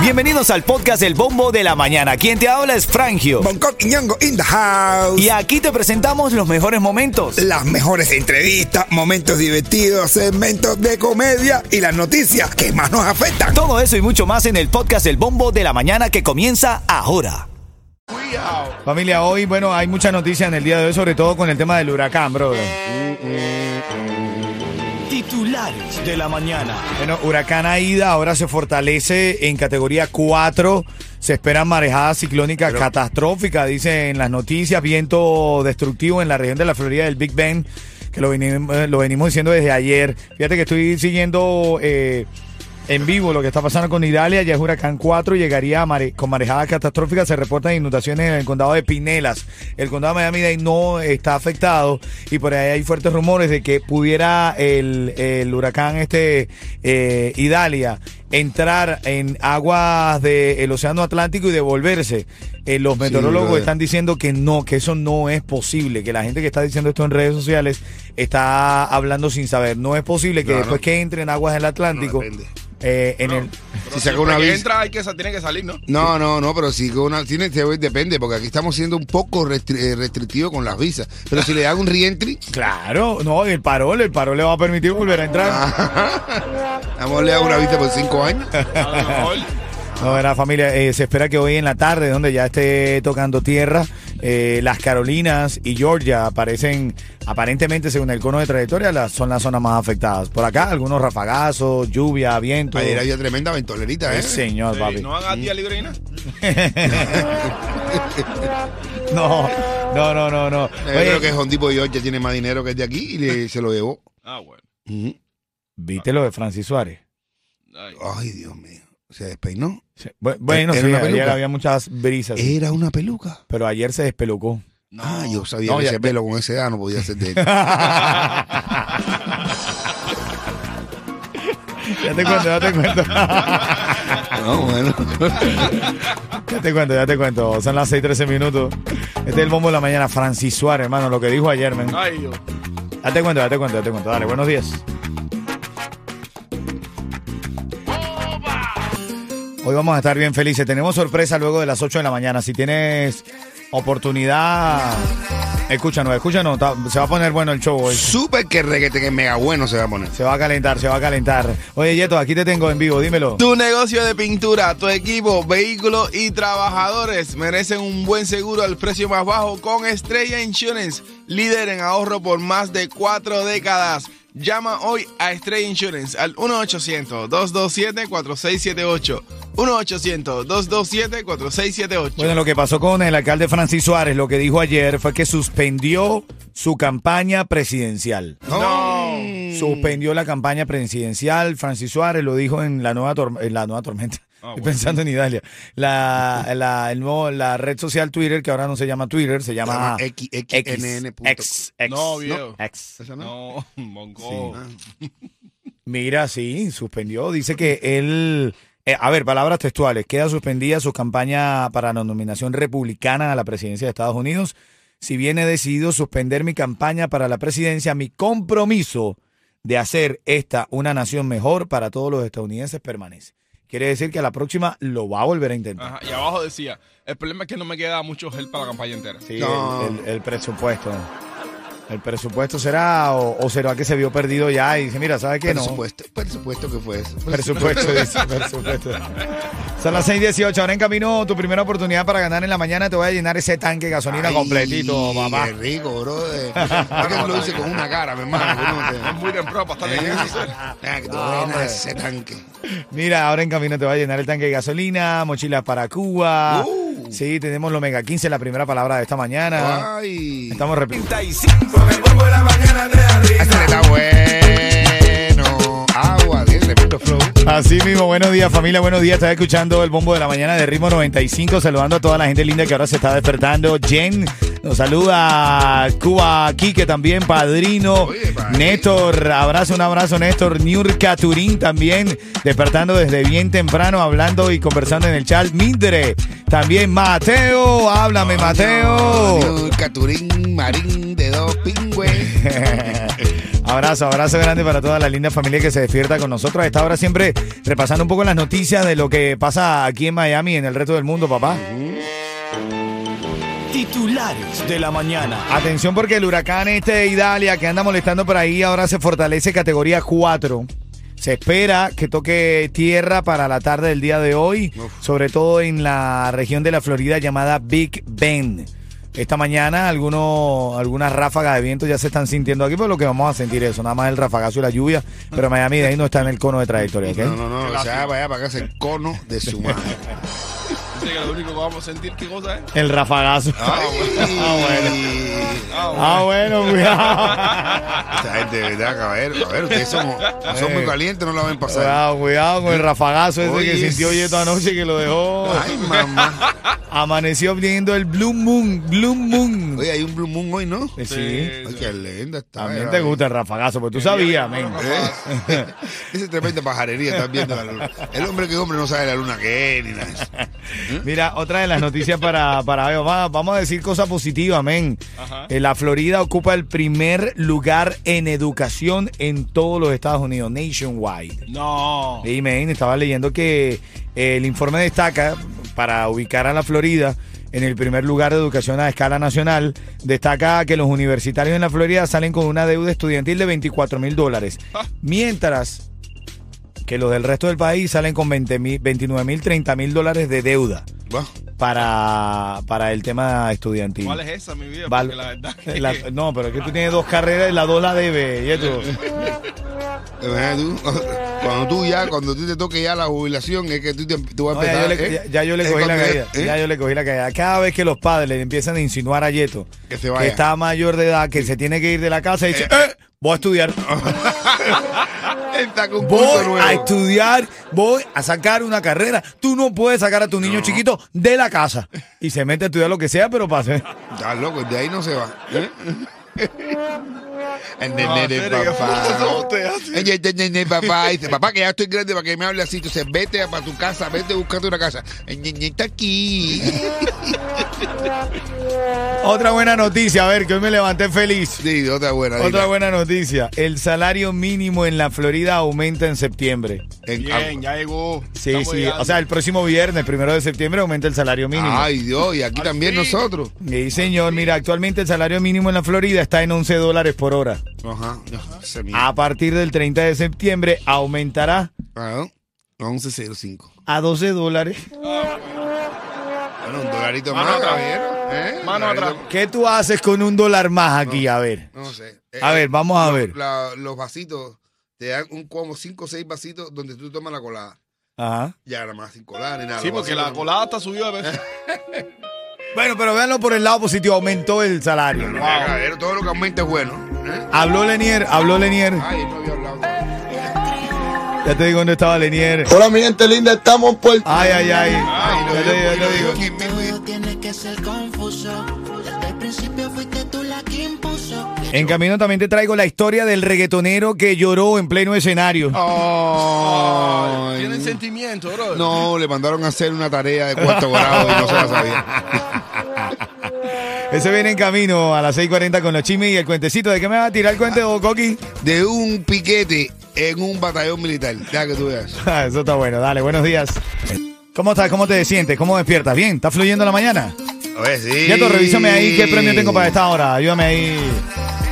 Bienvenidos al podcast El Bombo de la Mañana. Quien te habla es Frangio. Bangkok y Ñongo in the house. Y aquí te presentamos los mejores momentos. Las mejores entrevistas, momentos divertidos, segmentos de comedia y las noticias que más nos afectan. Todo eso y mucho más en el podcast El Bombo de la Mañana que comienza ahora. Familia, hoy, bueno, hay mucha noticia en el día de hoy, sobre todo con el tema del huracán, brother. Titulares de la mañana. Bueno, huracán Aida ahora se fortalece en categoría 4. Se esperan marejadas ciclónicas catastróficas, dice en las noticias. Viento destructivo en la región de la Florida del Big Bend, que lo venimos, eh, lo venimos diciendo desde ayer. Fíjate que estoy siguiendo eh, en vivo lo que está pasando con Idalia. Ya es huracán 4, llegaría a mare- con marejadas catastróficas. Se reportan inundaciones en el condado de Pinelas. El condado de Miami-Dade no está afectado y por ahí hay fuertes rumores de que pudiera el, el huracán este eh, Idalia entrar en aguas del Océano Atlántico y devolverse. Eh, los meteorólogos están diciendo que no, que eso no es posible, que la gente que está diciendo esto en redes sociales está hablando sin saber. No es posible que No, no. después que entre en aguas del Atlántico, No, depende. eh, en el... Si saca una que vis- entra, hay que, tiene que salir, ¿no? No, no, no, pero si con una, tiene, depende, porque aquí estamos siendo un poco restri- eh, restrictivos con las visas. Pero si le hago un reentry, Claro, no, el parol, el parol le va a permitir volver a entrar. vamos a le hago una visa por cinco años. A lo mejor. No, verá familia, eh, se espera que hoy en la tarde, donde ya esté tocando tierra, eh, las Carolinas y Georgia aparecen, aparentemente según el cono de trayectoria, las, son las zonas más afectadas. Por acá, algunos rafagazos, lluvia, viento. Ayer había tremenda ventolerita, ¿eh? Señor, Sí, papi. no a día libre. No, no, no, no, no. Yo Oye, creo que Hondipo Georgia tiene más dinero que el de aquí y le- se lo llevó. Ah, bueno. Ujú. ¿Viste lo de Francis Suárez? Ay. Ay, Dios mío. Se despeinó. Bu- Bueno, ¿Era sí, una ayer peluca? había muchas brisas. Era una peluca. Pero ayer se despelucó. No. Ah, yo sabía No, que ya- ese pelo con esa edad no podía ser de él. Ya te cuento, ya te cuento. no, bueno. Ya te cuento, ya te cuento. Son las 6:13 minutos. Este es el bombo de la mañana. Francis Suárez, hermano, lo que dijo ayer, men. Ay, Dios. Ya te cuento, ya te cuento, ya te cuento. Dale, buenos días. Hoy vamos a estar bien felices. Tenemos sorpresa luego de las 8 de la mañana. Si tienes oportunidad, escúchanos, escúchanos. Se va a poner bueno el show hoy. Súper que reguete que mega bueno se va a poner. Se va a calentar, se va a calentar. Oye, Yeto, aquí te tengo en vivo, dímelo. Tu negocio de pintura, tu equipo, vehículos y trabajadores merecen un buen seguro al precio más bajo con Estrella Insurance, líder en ahorro por más de cuatro décadas. Llama hoy a Estrella Insurance al 1-800-227-4678. 1-800-227-4678. Bueno, lo que pasó con el alcalde Francis Suárez, lo que dijo ayer fue que suspendió su campaña presidencial. No. Suspendió la campaña presidencial. Francis Suárez lo dijo en la nueva, tor- en la nueva tormenta. Ah, Estoy bueno. pensando en Italia. La, la, el nuevo- la red social Twitter, que ahora no se llama Twitter, se llama llama X- X, X, No, viejo. X. ¿Esa no? Ah. Mira, sí, suspendió. Dice que él, eh, a ver, palabras textuales, queda suspendida su campaña para la nominación republicana a la presidencia de Estados Unidos. Si bien he decidido suspender mi campaña para la presidencia, mi compromiso de hacer esta una nación mejor para todos los estadounidenses permanece. Quiere decir que a la próxima lo va a volver a intentar. Ajá, y abajo decía, el problema es que no me queda mucho gel para la campaña entera. Sí, No. el, el- el presupuesto. El presupuesto será o, o será que se vio perdido ya y dice, mira, ¿sabes qué? No. Presupuesto, presupuesto que fue eso. Presupuesto, dice, presupuesto. Son las 6:18. Ahora en camino tu primera oportunidad para ganar en la mañana. Te voy a llenar ese tanque de gasolina Ay, completito, papá. Qué rico, bro. Que tú lo dices con una cara, mi hermano. Es muy temprano para estar eso. Ah, ese tanque. Mira, ahora en camino te voy a llenar el tanque de gasolina, mochilas para Cuba. Uh. Sí, tenemos los Mega 15, la primera palabra de esta mañana. Ay. Estamos repitiendo. Este le está bueno. Flow. Así mismo, buenos días familia, buenos días. Estás escuchando el bombo de la mañana de Ritmo 95, saludando a toda la gente linda que ahora se está despertando. Jen nos saluda, Cuba Quique también, Padrino, Oye. Néstor, abrazo, un abrazo Néstor, Niurka Turín también, despertando desde bien temprano, hablando y conversando en el chat. Mindre, también Mateo, háblame Mateo. Caturín, marín de dos pingües. Abrazo, abrazo grande para toda la linda familia que se despierta con nosotros. A esta hora siempre repasando un poco las noticias de lo que pasa aquí en Miami y en el resto del mundo, papá. Titulares de la mañana. Atención porque el huracán este de Idalia que anda molestando por ahí ahora se fortalece categoría 4. Se espera que toque tierra para la tarde del día de hoy, sobre todo en la región de la Florida llamada Big Bend. Esta mañana algunos, algunas ráfagas de viento ya se están sintiendo aquí, pero lo que vamos a sentir eso, nada más el rafagazo y la lluvia, pero Miami de ahí no está en el cono de trayectoria, ¿ok? No, no, no, o sea, vaya para acá es el cono de su madre. Dice que lo único que vamos a sentir, ¿qué cosa es? El rafagazo. Ah, bueno, cuidado. Esta gente, de verdad, caballero. A ver, ustedes son, son muy calientes, no la ven pasar. Cuidado, cuidado con el rafagazo ese Oye, que sintió Yeto anoche que lo dejó. Ay, mamá. Amaneció viendo el Blue Moon, Blue Moon. Oye, hay un Blue Moon hoy, ¿no? Sí. Ay, qué linda está. También te gusta el rafagazo, porque tú sabías, men. ¿Eh? Esa es tremenda pajarería, estás viendo la luna. El hombre que es hombre no sabe la luna que es, ni nada de eso. Mira, otra de las noticias para, para hoy. Vamos, a decir cosas positivas, men. Eh, la Florida ocupa el primer lugar en educación en todos los Estados Unidos, nationwide. No. Men, estaba leyendo que eh, el informe destaca, para ubicar a la Florida en el primer lugar de educación a escala nacional, destaca que los universitarios en la Florida salen con una deuda estudiantil de 24 mil dólares, mientras que los del resto del país salen con 20 mil, 29 mil, 30 mil dólares de deuda Va. Para, para el tema estudiantil. ¿Cuál es esa, mi vida? Val- Porque la verdad que... la- no, pero es que tú tienes dos carreras y la dos la debe. Y esto. Cuando tú ya, cuando tú te toque ya la jubilación, es que tú, te, tú vas a No, ya, empezar. yo le, ¿eh? ya- ya yo le cogí la caída. ¿eh? Ya yo le cogí la caída. Cada vez que los padres le empiezan a insinuar a Yeto Que se vaya. está mayor de edad, que se tiene que ir de la casa, y dice, "Eh, voy a estudiar. Está con Voy nuevo. a estudiar, voy a sacar una carrera. Tú no puedes sacar a tu niño chiquito de la casa. Y se mete a estudiar lo que sea, pero pase. Estás loco, de ahí no se va. ¿eh? El No, nene en de serio, ¿qué papá. El nene. Dice, papá, que ya estoy grande para que me hable así. Entonces, vete para tu casa, vete a buscarte una casa. El nene está aquí. Otra buena noticia, a ver, que hoy me levanté feliz. Sí, otra buena. Otra buena noticia. El salario mínimo en la Florida aumenta en septiembre. En- Bien, ya llegó. Sí, Estamos sí. llegando. O sea, el próximo viernes, primero de septiembre, aumenta el salario mínimo. Ay, Dios, y aquí también fin. nosotros. Sí, señor. Mira, actualmente el salario mínimo en la Florida está en 11 dólares por hora. Ajá. A partir del 30 de septiembre aumentará Ah, 11.05. a 12 dólares. Bueno, un dolarito más, caballero. ¿Eh? Mano Dolarito- atrás. ¿Qué tú haces con un dólar más aquí? A ver. No sé. Eh, A ver, vamos a ver. la- los vasitos, te dan un como 5 o 6 vasitos donde tú tomas la colada. Ajá. Ya nada más sin colar ni nada. Sí, porque la colada está subida de peso. Bueno, pero véanlo por el lado positivo. Aumentó el salario. no- todo lo que aumenta es bueno. ¿eh? Habló Lenier, habló Lenier. Ay, no había hablado. Ya te digo dónde estaba Lenier. Hola mi gente linda, estamos por... Ay, ay, ay. Ay, no Ya te digo, ya te digo. En camino también te traigo la historia del reggaetonero que lloró en pleno escenario. Ay. Tienen sentimiento, bro. No, le mandaron a hacer una tarea de cuarto grado y no se la sabía. Ese viene en camino a las 6.40 con los chimis y el cuentecito. ¿De qué me va a tirar el cuento, Coqui? De un piquete en un batallón militar. Ya que tú veas. Ah, Eso está bueno. Dale, buenos días. ¿Cómo estás? ¿Cómo te sientes? ¿Cómo despiertas? ¿Bien? ¿Está fluyendo la mañana? Oye, sí. Ya tú revísame ahí qué premio tengo para esta hora. Ayúdame ahí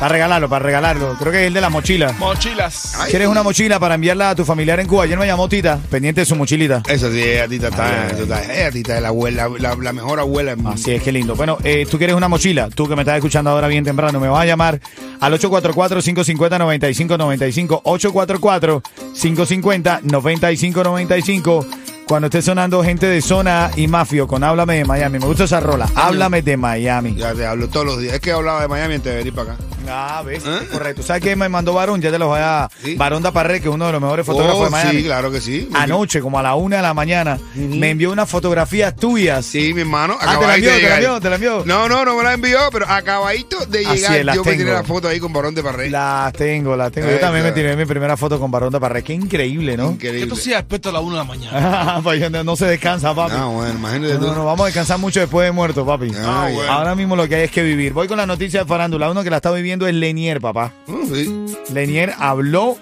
para regalarlo, para regalarlo. Creo que es el de la mochila. Mochilas. Ay. ¿Quieres una mochila para enviarla a tu familiar en Cuba? Ayer me llamó Tita, pendiente de su mochilita. Eso sí, a Tita está. Ay. estás- eh, Tita es la abuela, la, la mejor abuela. Así es, qué lindo. Bueno, eh, tú quieres una mochila, tú que me estás escuchando ahora bien temprano, me vas a llamar al 844-550-9595. 844-550-9595. Cuando esté sonando gente de zona y mafio con Háblame de Miami. Me gusta esa rola. Háblame de Miami. Ya te hablo todos los días. Es que hablaba de Miami antes de venir para acá. Ah, ves. ¿Eh? Correcto. ¿Sabes qué me mandó Varón? Ya te lo voy a. Sí. Parré, que es uno de los mejores fotógrafos Oh, de Miami. sí, claro que sí. Anoche, como a la una de la mañana, me envió unas fotografías tuyas. Sí, mi hermano. Ah, te la envió, te la envió, te la envió. No, no, no me la envió, pero acabadito de Así llegar. es, las yo me tiré la foto ahí con Barón de Parrey. Las tengo, las tengo. Yo también me tiré mi primera foto con Barón de Parré. Qué increíble, ¿no? Increíble. Esto sí después a la una de la mañana. Pues no, no se descansa, papi. Ah, bueno, imagínate No, tú. no, vamos a descansar mucho después de muerto, papi. Ah, bueno. Ahora mismo lo que hay es que vivir. Voy con la noticia de farándula. Uno que la está viviendo. Viendo es Lenier, papá. Uh, sí. Lenier habló.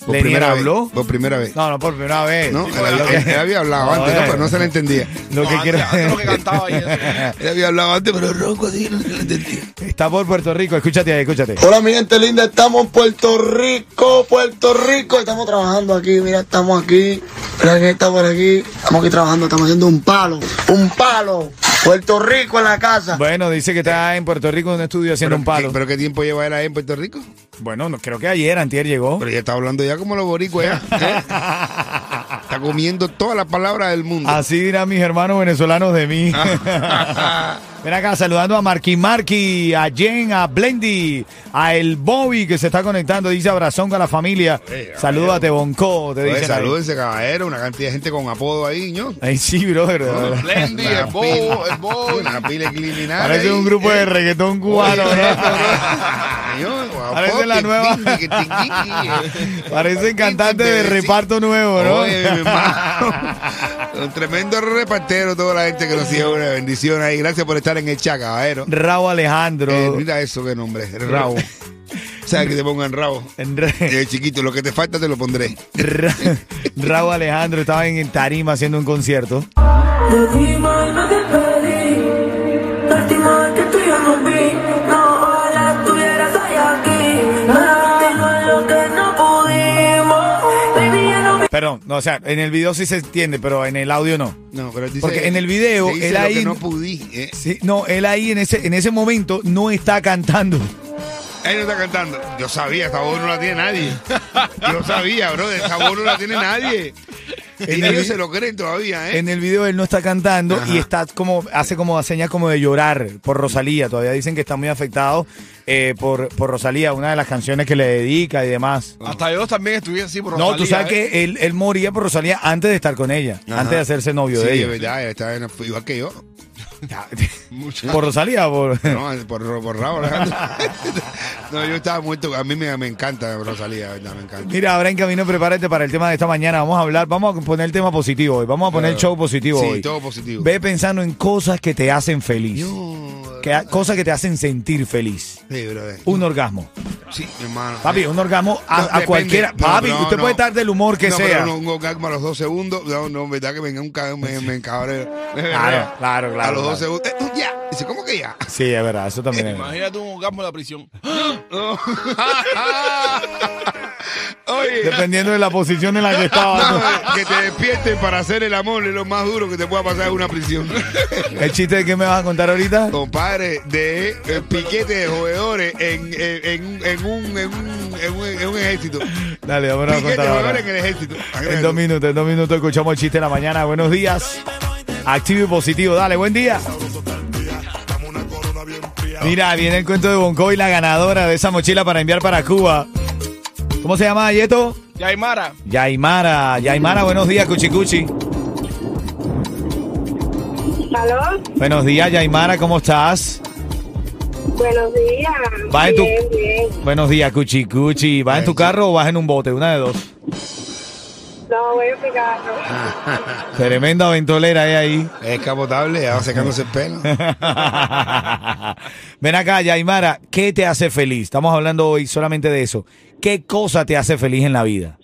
Por Lenier primera habló. vez. Por primera vez. No, no por primera vez. No, Lo él, había- que- él había hablado No, antes, ¿no? pero no se le entendía. Lo que No, quiero antes- antes lo que cantaba. Él había hablado antes, pero ronco así, no se le entendía. Está por Puerto Rico. Escúchate ahí, escúchate. Hola mi gente linda, estamos en Puerto Rico, Puerto Rico, estamos trabajando aquí, mira, estamos aquí, mira quién está por aquí, estamos aquí trabajando, estamos haciendo un palo, un palo, Puerto Rico en la casa. Bueno, dice que está en Puerto Rico en un estudio haciendo un palo. ¿qué, pero qué tiempo lleva él ahí en Puerto Rico? Bueno, no, creo que ayer, antier llegó. Pero ya está hablando ya como los boricuas ya. ¿eh? Comiendo todas las palabras del mundo. Así dirán mis hermanos venezolanos de mí. Ven acá, saludando a Marky Marky, a Jen, a Blendy, a El Bobby que se está conectando. Dice abrazón con la familia. Eh, Saludos a Tebonco. Te Oye, dicen ahí. salúdense, caballero. Una cantidad de gente con apodo ahí, ¿no? Ay, sí, brother. Blendy, el bobo, el bobo. Una pila de criminales. Parece ahí. un grupo de reggaetón cubano, Oye, ¿no? Parece Parece la nueva. Parecen cantantes de reparto nuevo, ¿no? Oye, mi hermano. Un tremendo repartero, toda la gente que nos sigue. Una bendición ahí. Gracias por estar en el chat, caballero. Raúl Alejandro. Eh, mira eso, qué nombre. O sea, que te pongan rabo. Eh, chiquito, lo que te falta te lo pondré. Ra- Raúl Alejandro estaba en Tarima haciendo un concierto. No, o sea, en el video sí se entiende, pero en el audio no. No, pero dice, Porque en el video, dice él lo ahí- que no pudí. eh. Sí, no, él ahí en ese, en ese momento no está cantando. Él no está cantando. Yo sabía, esa voz no la tiene nadie. Yo sabía, bro, esa voz no la tiene nadie. En Y el- se lo creen todavía, ¿eh? En el video él no está cantando Ajá. y está como, hace como señas como de llorar por Rosalía. Todavía dicen que está muy afectado eh, por, por Rosalía, una de las canciones que le dedica y demás. Hasta yo también estuve así por No, tú Rosalía, sabes ¿eh? que él, él moría por Rosalía antes de estar con ella, Ajá. antes de hacerse novio Sí, de es ella. verdad, está igual que yo. ¿Por Rosalía por...? No, por, por Raúl. No, yo estaba muerto. A mí me, me encanta Rosalía, verdad, me encanta. Mira, ahora en camino prepárate para el tema de esta mañana. Vamos a hablar, vamos a poner el tema positivo hoy. Vamos a poner el show positivo Sí, hoy. todo positivo. Ve pensando en cosas que te hacen feliz. Yo- Que, cosas que te hacen sentir feliz. Sí, brother. Un orgasmo. Sí, mi hermano. Papi, un orgasmo a, No, a depende. cualquiera. No, Papi, no, usted puede estar del humor que sea. Un orgasmo a los dos segundos. No, no, verdad que venga un me, me. Me Claro, claro, claro, A los claro. dos segundos. Ya. Dice, ¿cómo que ya? Sí, es verdad, eso también es. Imagínate un orgasmo en la prisión. Oye. Dependiendo de la posición en la que estaba. No, que te despierten para hacer el amor es lo más duro que te pueda pasar en una prisión. ¿El chiste de qué me vas a contar ahorita? Compadre, de eh, piquete de jugadores en, en, en, en un, en, un, en, un, en un ejército. Dale, vamos a Piquete contar de ahora. jugadores en el ejército. En dos minutos, en dos minutos escuchamos el chiste de la mañana. Buenos días. Activo y positivo. Dale, buen día. Mira, viene el cuento de Bonco y la ganadora de esa mochila para enviar para Cuba. ¿Cómo se llama, Yeto? Yaimara, Yaimara. Yaimara, buenos días, Cuchicuchi. ¿Aló? Buenos días, Yaimara, ¿cómo estás? Buenos días. Va en tu- bien, bien. Buenos días, Cuchicuchi. ¿Vas en tu carro o vas en un bote? Una de dos. No, voy a explicarlo. Tremenda ventolera hay ahí. Es capotable, ya va secándose el pelo. Ven acá, Yaimara, ¿qué te hace feliz? Estamos hablando hoy solamente de eso. ¿Qué cosa te hace feliz en la vida?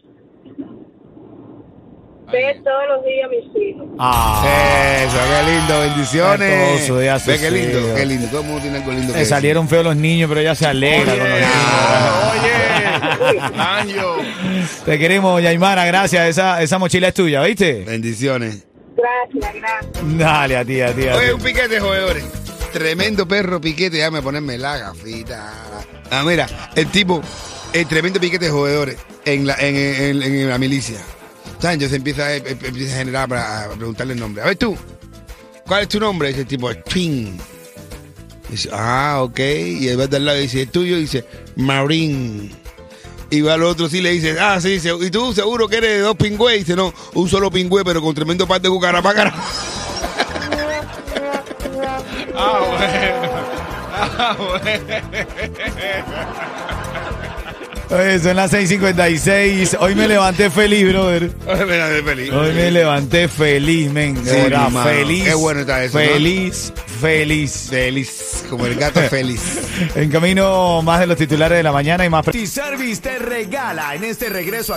Ver todos los días a mis hijos. Ah, Eso, qué lindo, bendiciones. Hermoso, ya se Ve qué lindo, qué lindo. Todo el mundo tiene algo lindo que le decir. salieron feos los niños, pero ella se alegra con los niños. oye, Anjo. Te queremos, Yaimara, gracias. Esa, esa mochila es tuya, ¿viste? Bendiciones. Gracias, gracias. Dale, a ti, a ti. a. Oye, un piquete de jugadores. Tremendo perro piquete, déjame ponerme la gafita. Ah, mira, el tipo, el tremendo piquete de jugadores en la, en, en- en la milicia. ¿Sabes? Entonces empieza, eh, eh, empieza a generar para preguntarle el nombre. A ver tú, ¿cuál es tu nombre? Dice el tipo, Twin. Dice, ah, ok. Y él va al lado y dice, el tuyo, dice, Marín. Y va al otro sí le dice, ah, sí, se- y tú seguro que eres de dos pingües. Y dice, no, un solo pingüe, pero con tremendo par de cucarapácara. Ah, bueno. Ah, bueno. Oye, son las 6:56. Hoy me levanté feliz, brother. Mira, de feliz. Hoy me levanté feliz, men. Sí, hermano. feliz. Qué bueno está eso, ¿no? Feliz, feliz. Feliz, como el gato feliz. En camino más de los titulares de la mañana y más. T-Service te regala en este regreso a